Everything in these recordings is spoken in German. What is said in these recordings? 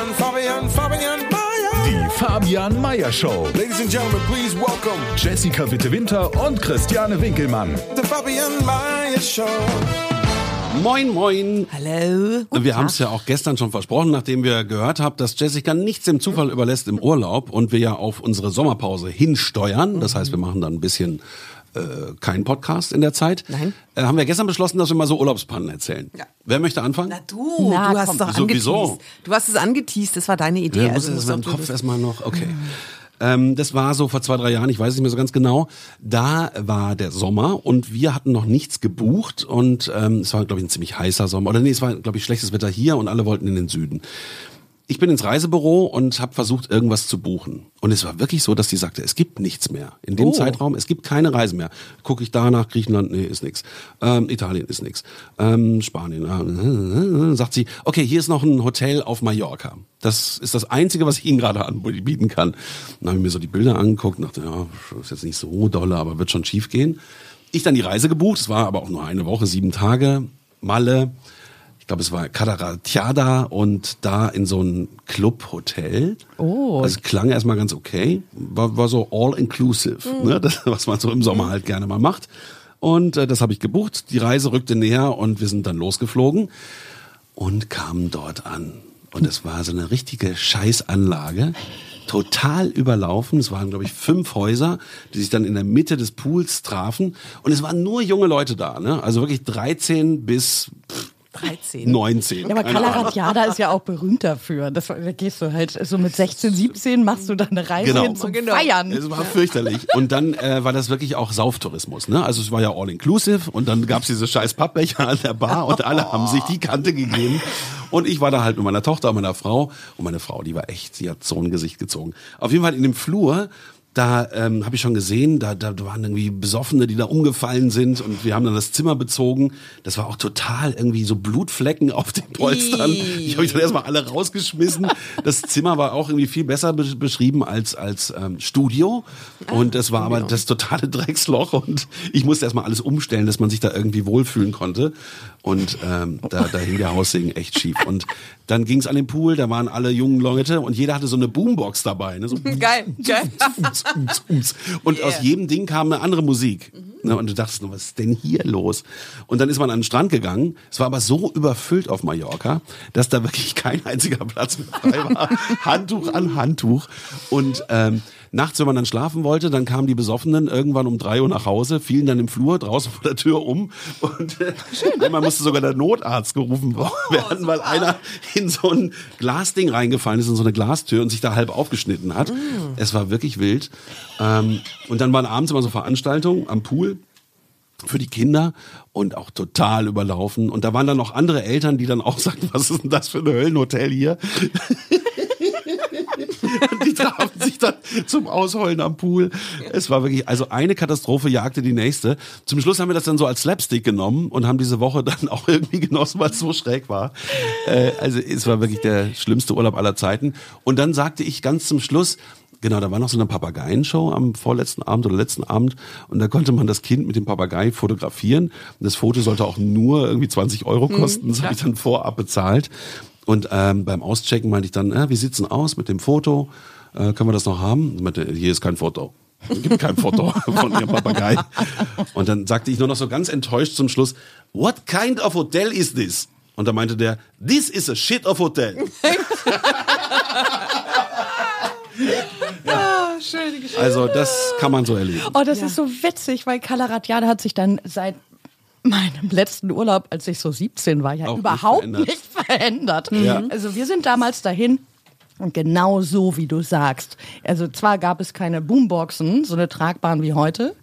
Fabian, Fabian, Fabian Mayer. Die Fabian Meyer Show. Ladies and gentlemen, please welcome Jessica Witte-Winter und Christiane Winkelmann. the Fabian Mayer Show. Moin, moin. Hallo. Wir haben es ja auch gestern schon versprochen, nachdem wir gehört haben, dass Jessica nichts dem Zufall überlässt im Urlaub und wir ja auf unsere Sommerpause hinsteuern. Das heißt, wir machen dann ein bisschen äh, keinen Podcast in der Zeit. Nein. Äh, haben wir gestern beschlossen, dass wir mal so Urlaubspannen erzählen. Ja. Wer möchte anfangen? Na du, Na, du hast komm. doch Wieso, angeteased. wieso? Du hast es angeteased, das war deine Idee. Ja, muss also das in meinem musst du Kopf erstmal noch. Okay. Ähm, das war so vor zwei, drei Jahren, ich weiß es nicht mehr so ganz genau. Da war der Sommer und wir hatten noch nichts gebucht und ähm, es war, glaube ich, ein ziemlich heißer Sommer. Oder nee, es war, glaube ich, schlechtes Wetter hier und alle wollten in den Süden. Ich bin ins Reisebüro und habe versucht, irgendwas zu buchen. Und es war wirklich so, dass die sagte, es gibt nichts mehr. In dem Oh. Zeitraum, es gibt keine Reise mehr. Gucke ich da nach Griechenland, nee, ist nix. Ähm, Italien ist nix. Ähm, Spanien, äh, äh, sagt sie, okay, hier ist noch ein Hotel auf Mallorca. Das ist das Einzige, was ich Ihnen gerade anbieten kann. Dann habe ich mir so die Bilder angeguckt und dachte, ja, ist jetzt nicht so dolle, aber wird schon schief gehen. Ich dann die Reise gebucht, es war aber auch nur eine Woche, sieben Tage, Malle, glaube, es war Cadaratiada und da in so ein Clubhotel. Oh. Das klang erstmal ganz okay. War, war so all-inclusive, ne? das, was man so im Sommer halt gerne mal macht. Und äh, das habe ich gebucht. Die Reise rückte näher und wir sind dann losgeflogen und kamen dort an. Und es war so eine richtige Scheißanlage. Total überlaufen. Es waren, glaube ich, fünf Häuser, die sich dann in der Mitte des Pools trafen. Und es waren nur junge Leute da. Ne? Also wirklich 13 bis 13. 19. Ja, aber. Calaratiada ist ja auch berühmt dafür. Das, da gehst du halt so mit 16, 17 machst du deine Reise Genau. hin zum Genau. Feiern. Es war fürchterlich. Und dann äh, war das wirklich auch Sauftourismus. Ne? Also es war ja all-inclusive und dann gab's diese scheiß Pappbecher an der Bar und alle haben sich die Kante gegeben. Und ich war da halt mit meiner Tochter und meiner Frau. Und meine Frau, die war echt, sie hat so ein Gesicht gezogen. Auf jeden Fall in dem Flur, da ähm, habe ich schon gesehen, da, da waren irgendwie Besoffene, die da umgefallen sind und wir haben dann das Zimmer bezogen. Das war auch total irgendwie so Blutflecken auf den Polstern. Ich habe ich dann erstmal alle rausgeschmissen. Das Zimmer war auch irgendwie viel besser be beschrieben als als ähm, Studio und das war aber das totale Drecksloch und ich musste erstmal alles umstellen, dass man sich da irgendwie wohlfühlen konnte und ähm, da, da hing der Haussegen echt schief und dann ging's an den Pool, da waren alle jungen Leute und jeder hatte so eine Boombox dabei, ne? so Geil, geil. Ums, ums, ums. Und aus jedem Ding kam eine andere Musik. Ne, Und du dachtest nur, was ist denn hier los? Und dann ist man an den Strand gegangen. Es war aber so überfüllt auf Mallorca, dass da wirklich kein einziger Platz mehr frei war. Handtuch an Handtuch. Und ähm, nachts, wenn man dann schlafen wollte, dann kamen die Besoffenen irgendwann um drei Uhr nach Hause, fielen dann im Flur draußen vor der Tür um. Und äh, einmal musste sogar der Notarzt gerufen werden, weil einer in so ein Glasding reingefallen ist, in so eine Glastür und sich da halb aufgeschnitten hat. Es war wirklich wild. Ähm, und dann waren abends immer so Veranstaltungen am Pool für die Kinder und auch total überlaufen. Und da waren dann noch andere Eltern, die dann auch sagten, was ist denn das für ein Höllenhotel hier? Und die trafen sich dann zum Ausheulen am Pool. Es war wirklich, also eine Katastrophe jagte die nächste. Zum Schluss haben wir das dann so als Slapstick genommen und haben diese Woche dann auch irgendwie genossen, weil es so schräg war. Äh, also es war wirklich der schlimmste Urlaub aller Zeiten. Und dann sagte ich ganz zum Schluss, Genau, da war noch so eine Papageienshow am vorletzten Abend oder letzten Abend und da konnte man das Kind mit dem Papagei fotografieren. Und das Foto sollte auch nur irgendwie 20 Euro kosten. Das habe ich dann vorab bezahlt. Und ähm, beim Auschecken meinte ich dann, äh, wie sieht's denn aus mit dem Foto? Äh, können wir das noch haben? Ich meinte, hier ist kein Foto. Es gibt kein Foto von ihrem Papagei. Und dann sagte ich nur noch so ganz enttäuscht zum Schluss, what kind of hotel is this? Und da meinte der, this is a shit of hotel. Schöne Geschichte. Also das kann man so erleben. Oh, das ist so witzig, weil Calaratiada hat sich dann seit meinem letzten Urlaub, als ich so 17 war, ja Auch nicht überhaupt verändert. nicht verändert. Ja. Also wir sind damals dahin und genau so, wie du sagst. Also zwar gab es keine Boomboxen, so eine tragbaren wie heute,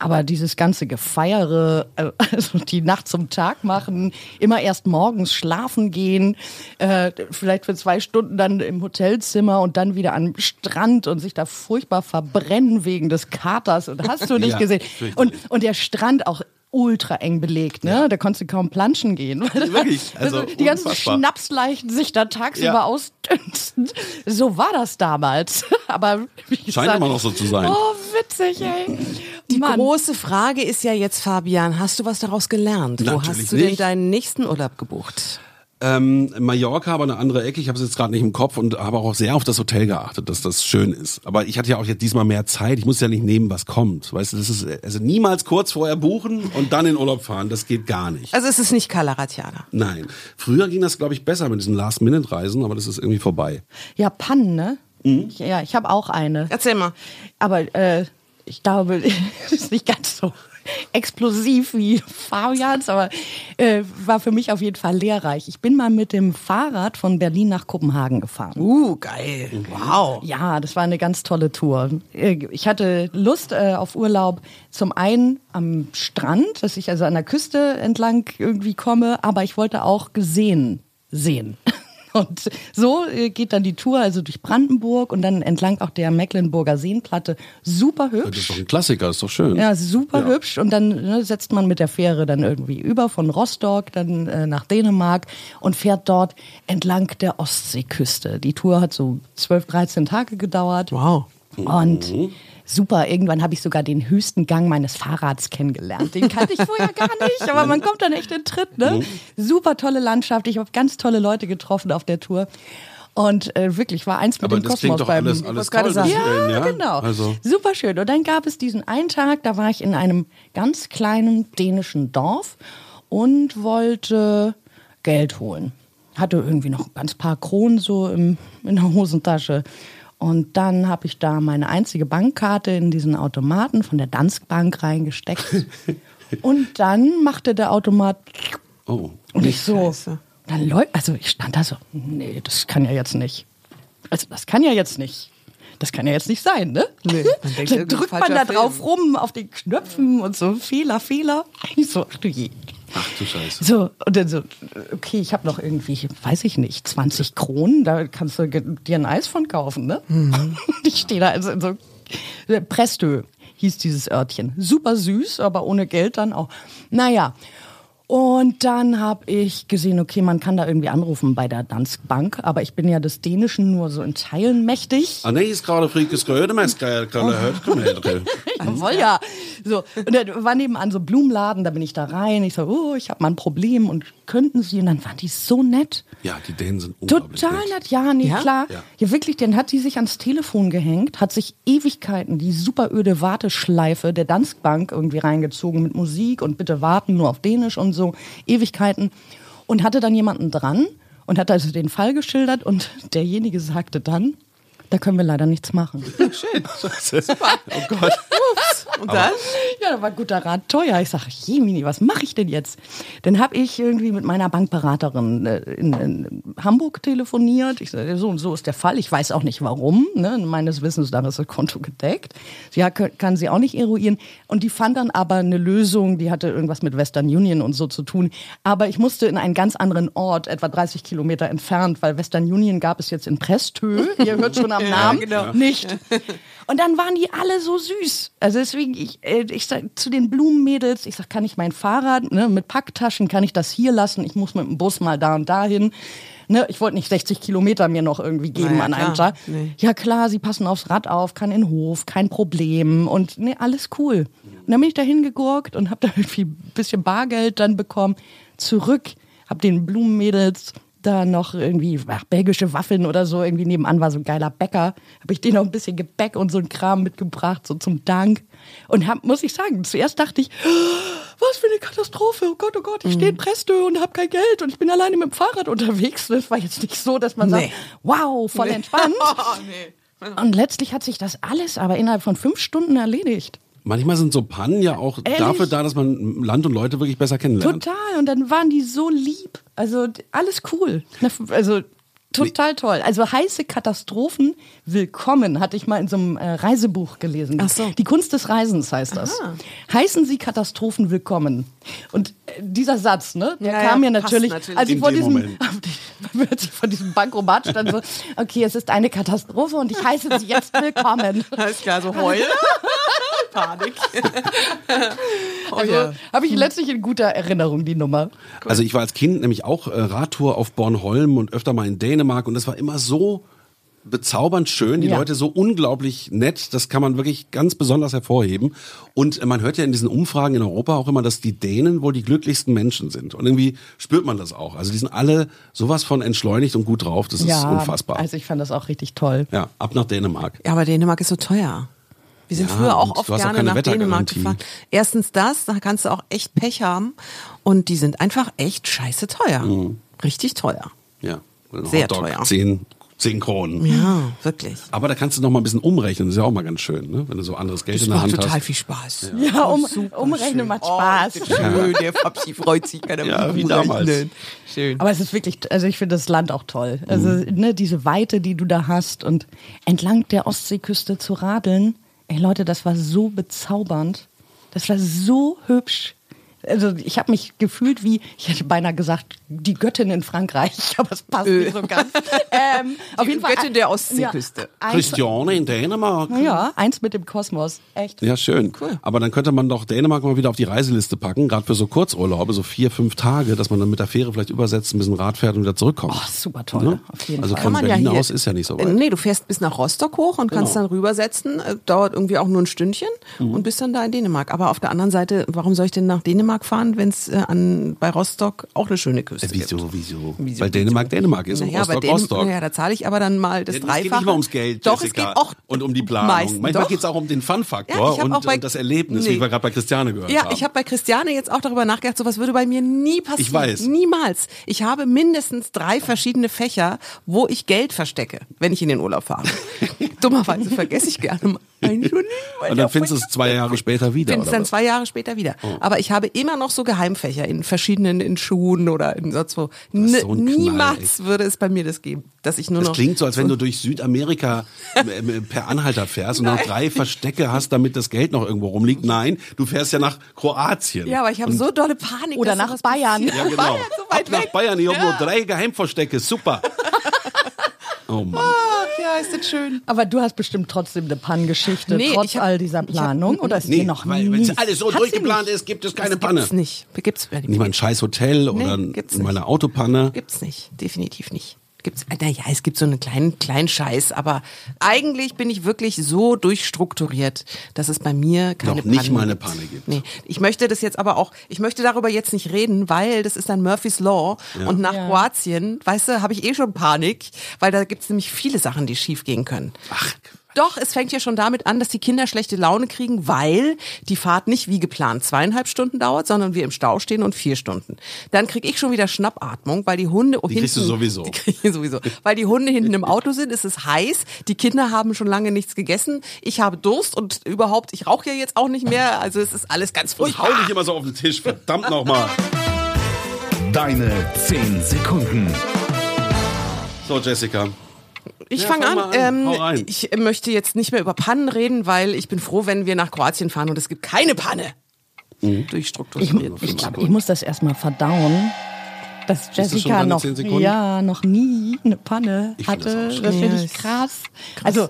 Aber dieses ganze Gefeiere, äh, also die Nacht zum Tag machen, immer erst morgens schlafen gehen, äh, vielleicht für zwei Stunden dann im Hotelzimmer und dann wieder am Strand und sich da furchtbar verbrennen wegen des Katers und hast du nicht Ja, gesehen. Und, und der Strand auch ultra eng belegt, ne? Da konntest du kaum planschen gehen. weil Wirklich, also die ganzen unfassbar. Schnapsleichen sich da tagsüber Ja. ausdünsten. So war das damals. Aber wie Scheint gesagt, immer noch so zu sein. Oh, witzig, ey. Die Mann. große Frage ist ja jetzt, Fabian, hast du was daraus gelernt? Wo Natürlich hast du denn nicht. deinen nächsten Urlaub gebucht? Ähm, Mallorca, aber eine andere Ecke. Ich habe es jetzt gerade nicht im Kopf und habe auch sehr auf das Hotel geachtet, dass das schön ist. Aber ich hatte ja auch jetzt diesmal mehr Zeit. Ich muss ja nicht nehmen, was kommt. Weißt du, das ist also niemals kurz vorher buchen und dann in Urlaub fahren. Das geht gar nicht. Also es ist nicht Kalaratjana. Nein. Früher ging das, glaube ich, besser mit diesen Last-Minute-Reisen, aber das ist irgendwie vorbei. Ja, Pannen, ne? Ich, ja, ich habe auch eine. Erzähl mal. Aber äh, ich glaube, es ist nicht ganz so explosiv wie Fabians, aber äh, war für mich auf jeden Fall lehrreich. Ich bin mal mit dem Fahrrad von Berlin nach Kopenhagen gefahren. Uh, geil. Wow. Ja, das war eine ganz tolle Tour. Äh, Ich hatte Lust äh, auf Urlaub zum einen am Strand, dass ich also an der Küste entlang irgendwie komme, aber ich wollte auch gesehen sehen. Und so äh, geht dann die Tour also durch Brandenburg und dann entlang auch der Mecklenburger Seenplatte. Super Das ist hübsch. doch ein Klassiker, das ist doch schön. Ja, super Ja. hübsch. Und dann ne, setzt man mit der Fähre dann irgendwie über von Rostock dann äh, nach Dänemark und fährt dort entlang der Ostseeküste. Die Tour hat so 12, 13 Tage gedauert. Wow. Und super, irgendwann habe ich sogar den höchsten Gang meines Fahrrads kennengelernt. Den kannte ich vorher gar nicht, aber man kommt dann echt in Tritt. Ne? Super tolle Landschaft. Ich habe ganz tolle Leute getroffen auf der Tour. Und äh, wirklich war eins mit Aber dem das Kosmos beim alles, alles toll. sagen. Ja, ja, genau. Also, Super schön. Und dann gab es diesen einen Tag, da war ich in einem ganz kleinen dänischen Dorf und wollte Geld holen. Hatte irgendwie noch ein ganz paar Kronen so im, in der Hosentasche. Und dann habe ich da meine einzige Bankkarte in diesen Automaten von der Dansk Bank reingesteckt. und dann machte der Automat oh. und ich so, Scheiße. dann läuft, also ich stand da so, nee, das kann ja jetzt nicht. Also das kann ja jetzt nicht. Das kann ja jetzt nicht sein, ne? Nee, dann irgendwie drückt man da drauf Film. rum auf den Knöpfen und so, Fehler, Fehler. Ich so, ach du je. Ach du Scheiße. So, und dann so, okay, ich habe noch irgendwie, weiß ich nicht, 20 Kronen, da kannst du dir ein Eis von kaufen, ne? Und ich stehe da also in so, äh, Prestö hieß dieses Örtchen. Super süß, aber ohne Geld dann auch. Naja. Und dann habe ich gesehen, okay, man kann da irgendwie anrufen bei der Dansk Bank, aber ich bin ja des Dänischen nur so in Teilen mächtig. Ah, nee, ist gerade Friedrich Gröde, mein Skala, hört, komm her. Jawohl, ja. So, und da war nebenan so Blumenladen, da bin ich da rein. Ich so, oh, ich habe mal ein Problem und könnten Sie? Und dann waren die so nett. Ja, die Dänen sind unglaublich Total nett. nett, ja, nee, Ja? klar. Ja. Ja. wirklich, dann hat sie sich ans Telefon gehängt, hat sich Ewigkeiten die super öde Warteschleife der Dansk Bank irgendwie reingezogen mit Musik und bitte warten, nur auf Dänisch und so. Ewigkeiten. Und hatte dann jemanden dran und hat also den Fall geschildert und derjenige sagte dann, da können wir leider nichts machen. Oh Gott. Und dann? Ja, da war guter Rat teuer. Ich sage, Jemini, was mache ich denn jetzt? Dann habe ich irgendwie mit meiner Bankberaterin äh, in, in Hamburg telefoniert. Ich sage, so und so ist der Fall. Ich weiß auch nicht warum. Ne? Meines Wissens nach ist das Konto gedeckt. Hat, kann sie auch nicht eruieren. Und die fand dann aber eine Lösung, die hatte irgendwas mit Western Union und so zu tun. Aber ich musste in einen ganz anderen Ort, etwa 30 Kilometer entfernt, weil Western Union gab es jetzt in Prestö. Ihr hört schon am Namen. genau. Nicht. Und dann waren die alle so süß. Also deswegen, ich, äh, ich sag zu den Blumenmädels, ich sag, kann ich mein Fahrrad ne, mit Packtaschen, kann ich das hier lassen? Ich muss mit dem Bus mal da und dahin. Ne, ich wollte nicht 60 Kilometer mir noch irgendwie geben Naja, an einem klar. Tag. Nee. Ja klar, sie passen aufs Rad auf, kann in den Hof, kein Problem und ne, alles cool. Und dann bin ich da hingegurkt und habe da irgendwie ein bisschen Bargeld dann bekommen. Zurück, habe den Blumenmädels da noch irgendwie ach, belgische Waffeln oder so, irgendwie nebenan war so ein geiler Bäcker, habe ich denen noch ein bisschen Gebäck und so ein Kram mitgebracht, so zum Dank. Und hab, muss ich sagen, zuerst dachte ich, was für eine Katastrophe, oh Gott, oh Gott, ich stehe in Prestö und habe kein Geld und ich bin alleine mit dem Fahrrad unterwegs. Das war jetzt nicht so, dass man Nee. sagt, wow, voll entspannt. Und letztlich hat sich das alles aber innerhalb von fünf Stunden erledigt. Manchmal sind so Pannen ja auch Ehrlich? dafür da, dass man Land und Leute wirklich besser kennenlernt. Total. Und dann waren die so lieb. Also alles cool. F- Also Total toll. Also heiße Katastrophen willkommen, hatte ich mal in so einem äh, Reisebuch gelesen. Ach so. Die Kunst des Reisens heißt das. Heißen Sie Katastrophen willkommen. Und äh, dieser Satz, ne, der Ja, kam ja, mir passt natürlich, natürlich. als ich vor diesem, als ich vor diesem Bankomat stand, so, okay, es ist eine Katastrophe und ich heiße Sie jetzt willkommen. Alles klar, so heulen. Panik. oh Also ja. habe ich letztlich in guter Erinnerung die Nummer. Also ich war als Kind nämlich auch äh, Radtour auf Bornholm und öfter mal in Dänemark und das war immer so bezaubernd schön, die Ja. Leute so unglaublich nett, das kann man wirklich ganz besonders hervorheben. Und man hört ja in diesen Umfragen in Europa auch immer, dass die Dänen wohl die glücklichsten Menschen sind. Und irgendwie spürt man das auch. Also die sind alle sowas von entschleunigt und gut drauf, das ist unfassbar. Also ich fand das auch richtig toll. ja, ab nach Dänemark. Ja, aber Dänemark ist so teuer. Wir sind Ja, früher auch oft auch gerne keine nach Dänemark gefahren. Erstens das, da kannst du auch echt Pech haben. Und die sind einfach echt scheiße teuer. Mhm. Richtig teuer. Ja. Sehr Hotdog, teuer. 10, 10 Kronen. Ja, wirklich. Aber da kannst du noch mal ein bisschen umrechnen, das ist ja auch mal ganz schön, ne? wenn du so anderes Geld Das in der macht Hand total hast. viel Spaß. Ja, um, super umrechnen schön. macht Oh, Spaß. das ist schön, der Fabsi freut sich, kann er Ja, wie damals. Schön. Aber es ist wirklich, also ich finde das Land auch toll. Also Mhm. ne, diese Weite, die du da hast und entlang der Ostseeküste zu radeln. Ey Leute, das war so bezaubernd. Das war so hübsch. Also ich habe mich gefühlt wie, ich hätte beinahe gesagt, die Göttin in Frankreich, aber es passt nicht so ganz. Ähm, auf jeden Fall Göttin der Ostseeküste. Ja, eins, Christiane in Dänemark. ja, eins mit dem Kosmos. Echt. Ja, schön. Aber dann könnte man doch Dänemark mal wieder auf die Reiseliste packen, gerade für so Kurzurlaube, so vier, fünf Tage, dass man dann mit der Fähre vielleicht übersetzt, ein bisschen Rad fährt und wieder zurückkommt. Oh, super toll. Ne? Auf jeden also Fall. von Kann man ja Berlin hier- aus ist ja nicht so weit. Nee, du fährst bis nach Rostock hoch und kannst Genau. dann rübersetzen. Äh, Dauert irgendwie auch nur ein Stündchen Mhm. und bist dann da in Dänemark. Aber auf der anderen Seite, warum soll ich denn nach Dänemark fahren, wenn es äh, an bei Rostock auch eine schöne Küste Äh, gibt? wieso, wieso, Wieso, Weil Dänemark Dänemark ist und Naja, bei Rostock Rostock. Naja, da zahle ich aber dann mal das Ja, Dreifache. geht nicht mal ums Geld, Doch, Jessica, es geht auch und um die Planung. Meist, Manchmal geht es auch um den Fun-Faktor Ja, und, und das Erlebnis, Nee. wie wir gerade bei Christiane gehört Ja, haben. ich habe bei Christiane jetzt auch darüber nachgedacht, sowas würde bei mir nie passieren. Ich weiß. Niemals. Ich habe mindestens drei verschiedene Fächer, wo ich Geld verstecke, wenn ich in den Urlaub fahre. Dummerweise vergesse ich gerne mal und dann findest du es zwei Jahre später wieder, Findest oder dann was? zwei Jahre später wieder. Aber ich habe immer noch so Geheimfächer in verschiedenen, in Schuhen oder in sonst wo. ist N- so ein Knall, Niemals würde es bei mir das geben, dass ich nur Das noch. klingt so, als wenn du durch Südamerika äh, per Anhalter fährst und noch drei Verstecke hast, damit das Geld noch irgendwo rumliegt. Nein, du fährst ja nach Kroatien. ja, aber ich habe so dolle Panik. Oder nach Bayern. passiert. Ja, genau. Bayern, so weit Ab nach weg. Bayern, ich habe nur drei Geheimverstecke. Super. Oh Mann. Ach, ja, ist das schön. Aber du hast bestimmt trotzdem eine Pannengeschichte, Nee, trotz hab- all dieser ich hab- Planung. Oder ist Nee, dir noch weil nie? wenn es alles so Hat durchgeplant ist, gibt es keine das Panne. Gibt's nicht. Gibt's Nicht mal ein scheiß Hotel oder Nee, gibt's mal eine nicht. Autopanne. Gibt's nicht, definitiv nicht. Gibt's, äh, naja, es gibt so einen kleinen, kleinen Scheiß, aber eigentlich bin ich wirklich so durchstrukturiert, dass es bei mir keine Noch nicht Pannen mal eine gibt. Panne gibt. Nee, ich möchte das jetzt aber auch, ich möchte darüber jetzt nicht reden, weil das ist dann Murphy's Law und nach Ja. Kroatien, weißt du, habe ich eh schon Panik, weil da gibt's nämlich viele Sachen, die schief gehen können. Ach, Doch, es fängt ja schon damit an, dass die Kinder schlechte Laune kriegen, weil die Fahrt nicht wie geplant zweieinhalb Stunden dauert, sondern wir im Stau stehen und vier Stunden. Dann krieg ich schon wieder Schnappatmung, weil die Hunde Die kriegst du hinten, sowieso. Die krieg ich sowieso. Weil die Hunde hinten im Auto sind, es ist heiß, die Kinder haben schon lange nichts gegessen, ich habe Durst und überhaupt, ich rauche ja jetzt auch nicht mehr, also es ist alles ganz und furchtbar. hau nicht immer so auf den Tisch. Verdammt nochmal. Deine 10 Sekunden. So, Jessica. Ich Ja, fange fang an. Ähm, ich möchte jetzt nicht mehr über Pannen reden, weil ich bin froh, wenn wir nach Kroatien fahren und es gibt keine Panne. Mhm. Ich, Durchstrukturiert. ich, glaub, ich muss das erstmal verdauen. Dass das Jessica deine noch, 10 Sekunden? ja, noch nie eine Panne Ich find das hatte. Das, schlimm. finde Ja, ich ist krass. Also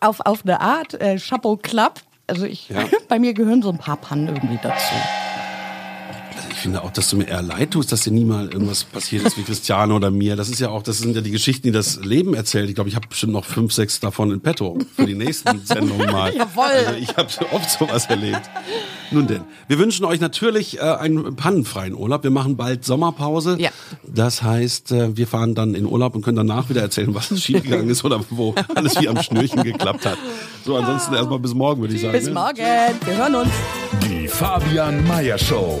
auf, auf eine Art, äh, Chapeau Klapp. Also ich, Ja. bei mir gehören so ein paar Pannen irgendwie dazu. Also ich finde auch, dass du mir eher leid tust, dass dir nie mal irgendwas passiert ist wie Christiane oder mir. Das ist ja auch, das sind ja die Geschichten, die das Leben erzählt. Ich glaube, ich habe bestimmt noch fünf, sechs davon in petto für die nächsten Sendungen mal. Jawohl. Also ich habe oft sowas erlebt. Nun denn, wir wünschen euch natürlich äh, einen pannenfreien Urlaub. Wir machen bald Sommerpause. Ja. Das heißt, äh, wir fahren dann in Urlaub und können danach wieder erzählen, was schiefgegangen ist oder wo alles wie am Schnürchen geklappt hat. So, ansonsten erstmal bis morgen, würde ich sagen. Bis ne? morgen. Wir hören uns. Die Fabian Meyer Show.